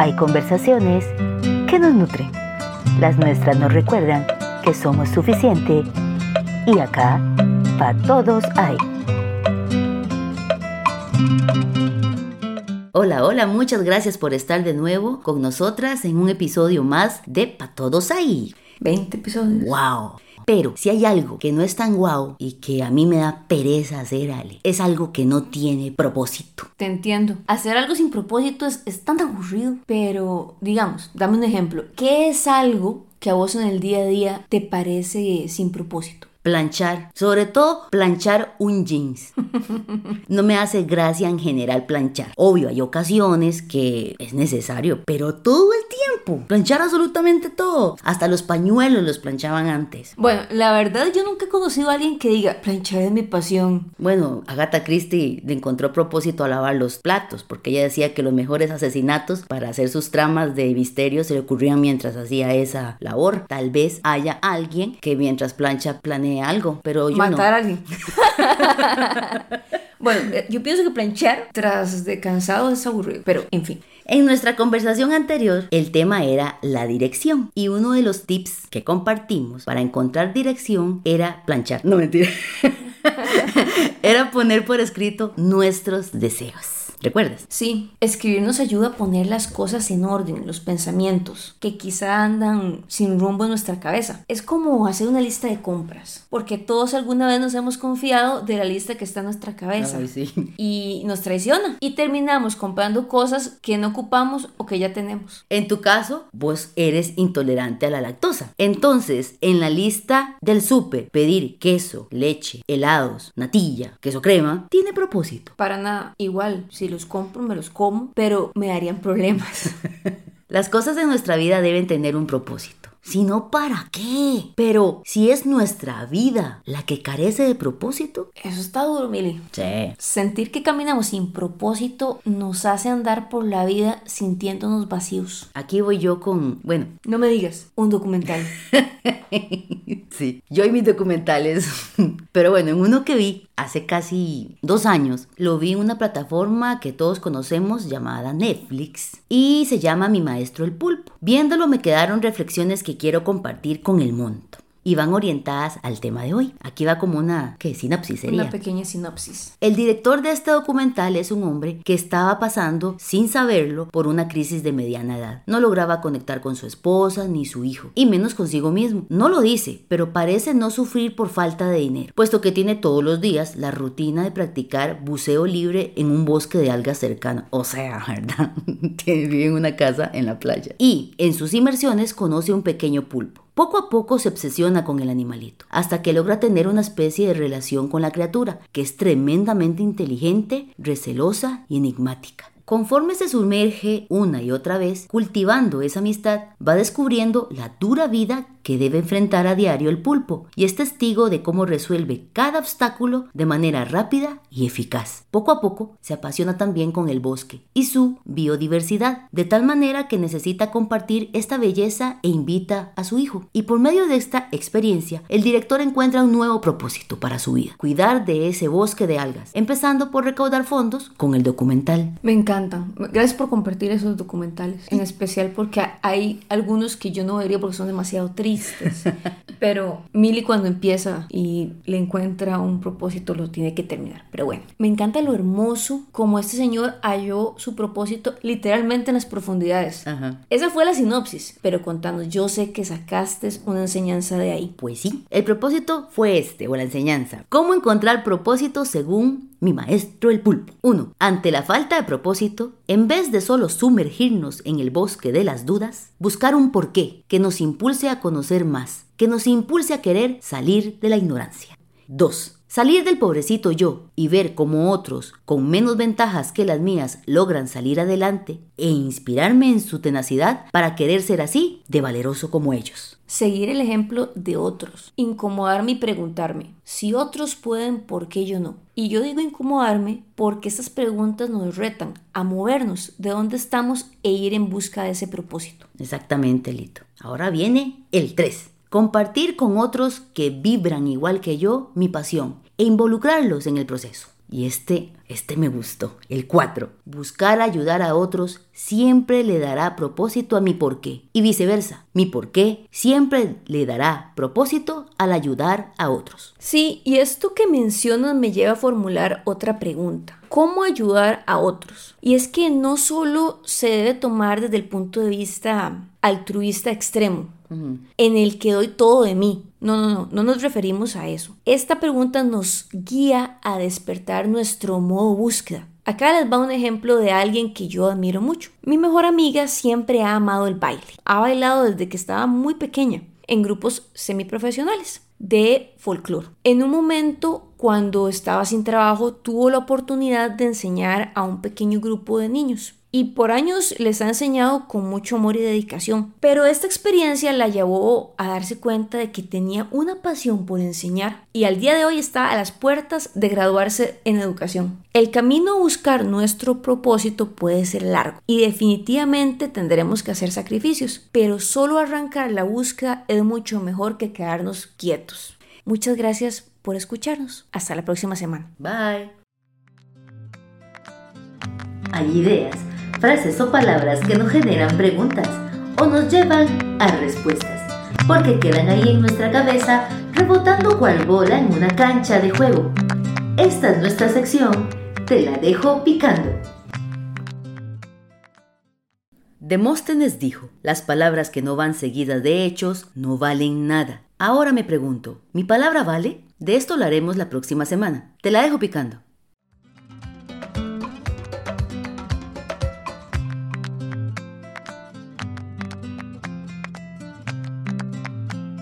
Hay conversaciones que nos nutren. Las nuestras nos recuerdan que somos suficiente y acá, para todos hay. Hola, hola, muchas gracias por estar de nuevo con nosotras en un episodio más de Pa' Todos Ahí. 20 episodios. ¡Wow! Pero si hay algo que no es tan guau y que a mí me da pereza hacer, Ale, es algo que no tiene propósito. Te entiendo. Hacer algo sin propósito es, es tan aburrido. Pero, digamos, dame un ejemplo. ¿Qué es algo que a vos en el día a día te parece sin propósito? Planchar, sobre todo planchar un jeans. No me hace gracia en general planchar. Obvio, hay ocasiones que es necesario, pero todo el tiempo. Planchar absolutamente todo. Hasta los pañuelos los planchaban antes. Bueno, la verdad yo nunca he conocido a alguien que diga, planchar es mi pasión. Bueno, Agatha Christie le encontró propósito a lavar los platos, porque ella decía que los mejores asesinatos para hacer sus tramas de misterio se le ocurrían mientras hacía esa labor. Tal vez haya alguien que mientras plancha planea algo, pero yo Matar no. a alguien. bueno, eh, yo pienso que planchar tras de cansado es aburrido, pero en fin. En nuestra conversación anterior, el tema era la dirección y uno de los tips que compartimos para encontrar dirección era planchar. No mentira. era poner por escrito nuestros deseos. ¿Recuerdas? Sí, escribir nos ayuda a poner las cosas en orden, los pensamientos, que quizá andan sin rumbo en nuestra cabeza. Es como hacer una lista de compras, porque todos alguna vez nos hemos confiado de la lista que está en nuestra cabeza. Ay, sí. Y nos traiciona. Y terminamos comprando cosas que no ocupamos o que ya tenemos. En tu caso, vos eres intolerante a la lactosa. Entonces, en la lista del súper, pedir queso, leche, helados, natilla, queso crema, tiene propósito. Para nada, igual, si los compro me los como, pero me darían problemas. Las cosas en nuestra vida deben tener un propósito. Si no, ¿para qué? Pero si es nuestra vida la que carece de propósito. Eso está duro, Mili. Sí. Sentir que caminamos sin propósito nos hace andar por la vida sintiéndonos vacíos. Aquí voy yo con, bueno, No me digas, un documental. sí, yo y mis documentales. Pero bueno, en uno que vi hace casi dos años, lo vi en una plataforma que todos conocemos llamada Netflix y se llama Mi Maestro el Pulpo. Viéndolo me quedaron reflexiones que quiero compartir con el monto. Y van orientadas al tema de hoy. Aquí va como una, ¿qué? Sinopsis sería. Una pequeña sinopsis. El director de este documental es un hombre que estaba pasando, sin saberlo, por una crisis de mediana edad. No lograba conectar con su esposa ni su hijo, y menos consigo mismo. No lo dice, pero parece no sufrir por falta de dinero, puesto que tiene todos los días la rutina de practicar buceo libre en un bosque de algas cercano. O sea, ¿verdad? Vive en una casa en la playa. Y en sus inmersiones conoce un pequeño pulpo. Poco a poco se obsesiona con el animalito, hasta que logra tener una especie de relación con la criatura, que es tremendamente inteligente, recelosa y enigmática. Conforme se sumerge una y otra vez cultivando esa amistad, va descubriendo la dura vida que debe enfrentar a diario el pulpo y es testigo de cómo resuelve cada obstáculo de manera rápida y eficaz. Poco a poco se apasiona también con el bosque y su biodiversidad, de tal manera que necesita compartir esta belleza e invita a su hijo. Y por medio de esta experiencia, el director encuentra un nuevo propósito para su vida, cuidar de ese bosque de algas, empezando por recaudar fondos con el documental. Me encantan. Gracias por compartir esos documentales. En especial porque hay algunos que yo no vería porque son demasiado tristes. Pero Milly cuando empieza y le encuentra un propósito lo tiene que terminar. Pero bueno, me encanta lo hermoso como este señor halló su propósito literalmente en las profundidades. Ajá. Esa fue la sinopsis, pero contanos, yo sé que sacaste una enseñanza de ahí. Pues sí, el propósito fue este, o la enseñanza. ¿Cómo encontrar propósito según mi maestro el pulpo? 1. Ante la falta de propósito, en vez de solo sumergirnos en el bosque de las dudas, buscar un porqué que nos impulse a conocer más, que nos impulse a querer salir de la ignorancia. 2. Salir del pobrecito yo y ver cómo otros, con menos ventajas que las mías, logran salir adelante e inspirarme en su tenacidad para querer ser así de valeroso como ellos. Seguir el ejemplo de otros. Incomodarme y preguntarme, si otros pueden, ¿por qué yo no? Y yo digo incomodarme porque estas preguntas nos retan a movernos de donde estamos e ir en busca de ese propósito. Exactamente, Lito. Ahora viene el 3. Compartir con otros que vibran igual que yo mi pasión e involucrarlos en el proceso. Y este, este me gustó. El 4. Buscar ayudar a otros siempre le dará propósito a mi porqué. Y viceversa. Mi porqué siempre le dará propósito al ayudar a otros. Sí, y esto que mencionas me lleva a formular otra pregunta. ¿Cómo ayudar a otros? Y es que no solo se debe tomar desde el punto de vista altruista extremo, en el que doy todo de mí. No, no, no, no nos referimos a eso. Esta pregunta nos guía a despertar nuestro modo búsqueda. Acá les va un ejemplo de alguien que yo admiro mucho. Mi mejor amiga siempre ha amado el baile. Ha bailado desde que estaba muy pequeña en grupos semiprofesionales de folclore. En un momento, cuando estaba sin trabajo, tuvo la oportunidad de enseñar a un pequeño grupo de niños y por años les ha enseñado con mucho amor y dedicación. Pero esta experiencia la llevó a darse cuenta de que tenía una pasión por enseñar y al día de hoy está a las puertas de graduarse en educación. El camino a buscar nuestro propósito puede ser largo y definitivamente tendremos que hacer sacrificios, pero solo arrancar la búsqueda es mucho mejor que quedarnos quietos. Muchas gracias por escucharnos. Hasta la próxima semana. Bye. Hay ideas frases o palabras que nos generan preguntas o nos llevan a respuestas, porque quedan ahí en nuestra cabeza rebotando cual bola en una cancha de juego. Esta es nuestra sección, te la dejo picando. Demóstenes dijo, las palabras que no van seguidas de hechos no valen nada. Ahora me pregunto, ¿mi palabra vale? De esto lo haremos la próxima semana. Te la dejo picando.